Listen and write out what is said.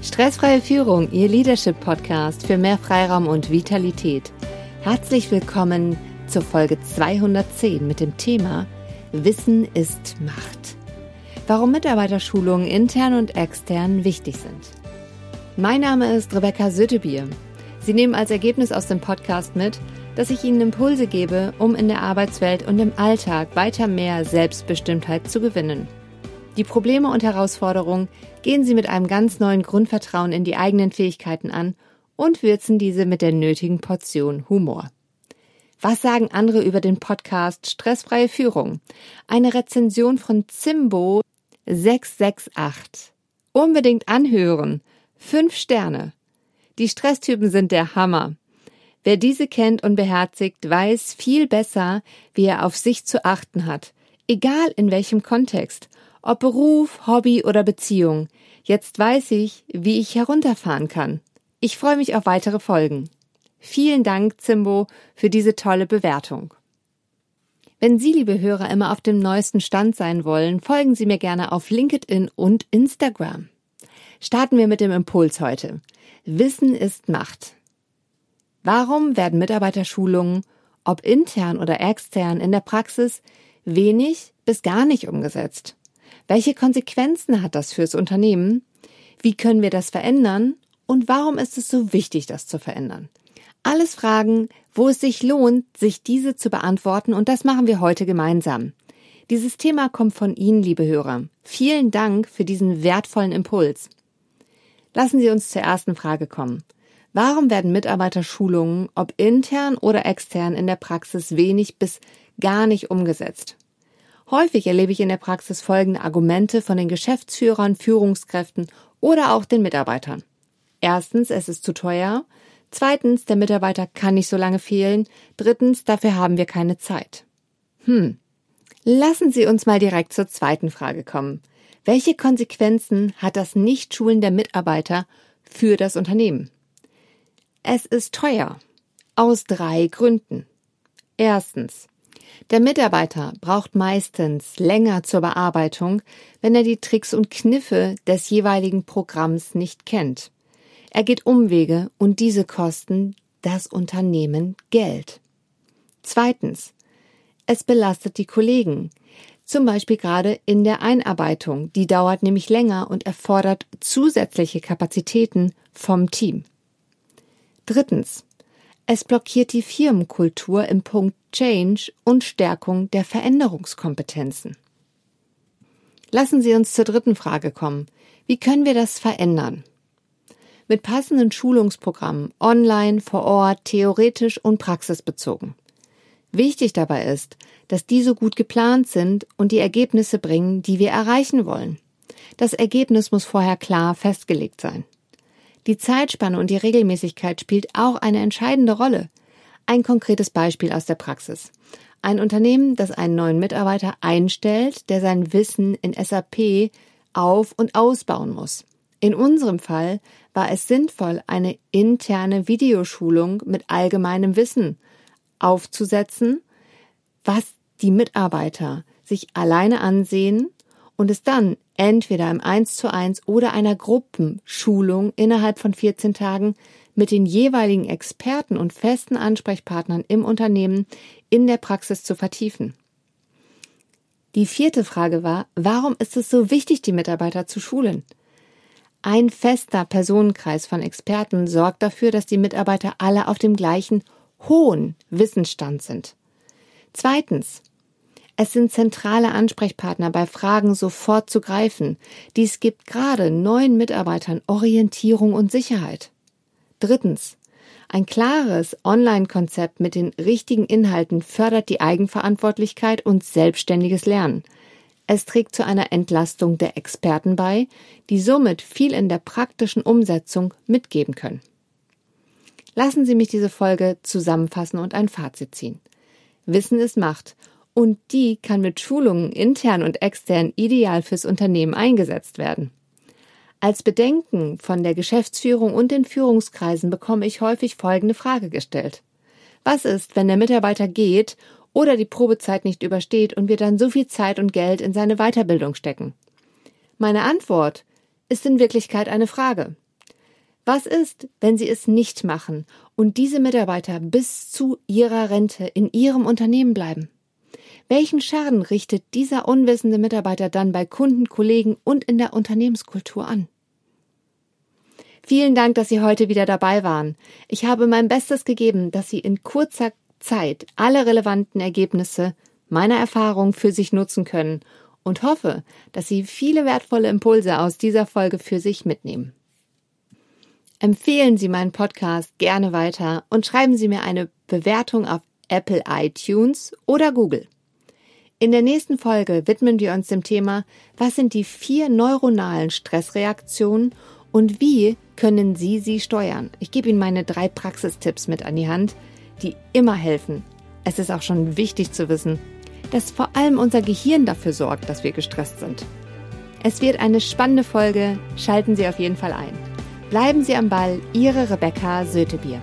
Stressfreie Führung, Ihr Leadership-Podcast für mehr Freiraum und Vitalität. Herzlich willkommen zur Folge 210 mit dem Thema Wissen ist Macht. Warum Mitarbeiterschulungen intern und extern wichtig sind. Mein Name ist Rebecca Sötebier. Sie nehmen als Ergebnis aus dem Podcast mit, dass ich Ihnen Impulse gebe, um in der Arbeitswelt und im Alltag weiter mehr Selbstbestimmtheit zu gewinnen. Die Probleme und Herausforderungen gehen Sie mit einem ganz neuen Grundvertrauen in die eigenen Fähigkeiten an und würzen diese mit der nötigen Portion Humor. Was sagen andere über den Podcast Stressfreie Führung? Eine Rezension von Zimbo 668. Unbedingt anhören. Fünf Sterne. Die Stresstypen sind der Hammer. Wer diese kennt und beherzigt, weiß viel besser, wie er auf sich zu achten hat, egal in welchem Kontext ob Beruf, Hobby oder Beziehung. Jetzt weiß ich, wie ich herunterfahren kann. Ich freue mich auf weitere Folgen. Vielen Dank, Zimbo, für diese tolle Bewertung. Wenn Sie, liebe Hörer, immer auf dem neuesten Stand sein wollen, folgen Sie mir gerne auf LinkedIn und Instagram. Starten wir mit dem Impuls heute. Wissen ist Macht. Warum werden Mitarbeiterschulungen, ob intern oder extern, in der Praxis wenig bis gar nicht umgesetzt? Welche Konsequenzen hat das fürs Unternehmen? Wie können wir das verändern? Und warum ist es so wichtig, das zu verändern? Alles Fragen, wo es sich lohnt, sich diese zu beantworten und das machen wir heute gemeinsam. Dieses Thema kommt von Ihnen, liebe Hörer. Vielen Dank für diesen wertvollen Impuls. Lassen Sie uns zur ersten Frage kommen. Warum werden Mitarbeiterschulungen, ob intern oder extern, in der Praxis wenig bis gar nicht umgesetzt? Häufig erlebe ich in der Praxis folgende Argumente von den Geschäftsführern, Führungskräften oder auch den Mitarbeitern. Erstens, es ist zu teuer. Zweitens, der Mitarbeiter kann nicht so lange fehlen. Drittens, dafür haben wir keine Zeit. Hm. Lassen Sie uns mal direkt zur zweiten Frage kommen. Welche Konsequenzen hat das Nichtschulen der Mitarbeiter für das Unternehmen? Es ist teuer. Aus drei Gründen. Erstens. Der Mitarbeiter braucht meistens länger zur Bearbeitung, wenn er die Tricks und Kniffe des jeweiligen Programms nicht kennt. Er geht Umwege und diese kosten das Unternehmen Geld. Zweitens. Es belastet die Kollegen. Zum Beispiel gerade in der Einarbeitung. Die dauert nämlich länger und erfordert zusätzliche Kapazitäten vom Team. Drittens. Es blockiert die Firmenkultur im Punkt Change und Stärkung der Veränderungskompetenzen. Lassen Sie uns zur dritten Frage kommen. Wie können wir das verändern? Mit passenden Schulungsprogrammen, online, vor Ort, theoretisch und praxisbezogen. Wichtig dabei ist, dass diese gut geplant sind und die Ergebnisse bringen, die wir erreichen wollen. Das Ergebnis muss vorher klar festgelegt sein. Die Zeitspanne und die Regelmäßigkeit spielt auch eine entscheidende Rolle. Ein konkretes Beispiel aus der Praxis. Ein Unternehmen, das einen neuen Mitarbeiter einstellt, der sein Wissen in SAP auf- und ausbauen muss. In unserem Fall war es sinnvoll, eine interne Videoschulung mit allgemeinem Wissen aufzusetzen, was die Mitarbeiter sich alleine ansehen und es dann entweder im 1 zu 1 oder einer Gruppenschulung innerhalb von 14 Tagen mit den jeweiligen Experten und festen Ansprechpartnern im Unternehmen in der Praxis zu vertiefen. Die vierte Frage war, warum ist es so wichtig, die Mitarbeiter zu schulen? Ein fester Personenkreis von Experten sorgt dafür, dass die Mitarbeiter alle auf dem gleichen hohen Wissensstand sind. Zweitens, es sind zentrale Ansprechpartner bei Fragen sofort zu greifen. Dies gibt gerade neuen Mitarbeitern Orientierung und Sicherheit. Drittens. Ein klares Online-Konzept mit den richtigen Inhalten fördert die Eigenverantwortlichkeit und selbstständiges Lernen. Es trägt zu einer Entlastung der Experten bei, die somit viel in der praktischen Umsetzung mitgeben können. Lassen Sie mich diese Folge zusammenfassen und ein Fazit ziehen. Wissen ist Macht und die kann mit Schulungen intern und extern ideal fürs Unternehmen eingesetzt werden. Als Bedenken von der Geschäftsführung und den Führungskreisen bekomme ich häufig folgende Frage gestellt. Was ist, wenn der Mitarbeiter geht oder die Probezeit nicht übersteht und wir dann so viel Zeit und Geld in seine Weiterbildung stecken? Meine Antwort ist in Wirklichkeit eine Frage. Was ist, wenn Sie es nicht machen und diese Mitarbeiter bis zu ihrer Rente in Ihrem Unternehmen bleiben? Welchen Schaden richtet dieser unwissende Mitarbeiter dann bei Kunden, Kollegen und in der Unternehmenskultur an? Vielen Dank, dass Sie heute wieder dabei waren. Ich habe mein Bestes gegeben, dass Sie in kurzer Zeit alle relevanten Ergebnisse meiner Erfahrung für sich nutzen können und hoffe, dass Sie viele wertvolle Impulse aus dieser Folge für sich mitnehmen. Empfehlen Sie meinen Podcast gerne weiter und schreiben Sie mir eine Bewertung auf Apple iTunes oder Google. In der nächsten Folge widmen wir uns dem Thema, was sind die vier neuronalen Stressreaktionen und wie können Sie sie steuern? Ich gebe Ihnen meine drei Praxistipps mit an die Hand, die immer helfen. Es ist auch schon wichtig zu wissen, dass vor allem unser Gehirn dafür sorgt, dass wir gestresst sind. Es wird eine spannende Folge, schalten Sie auf jeden Fall ein. Bleiben Sie am Ball, Ihre Rebecca Sötebier.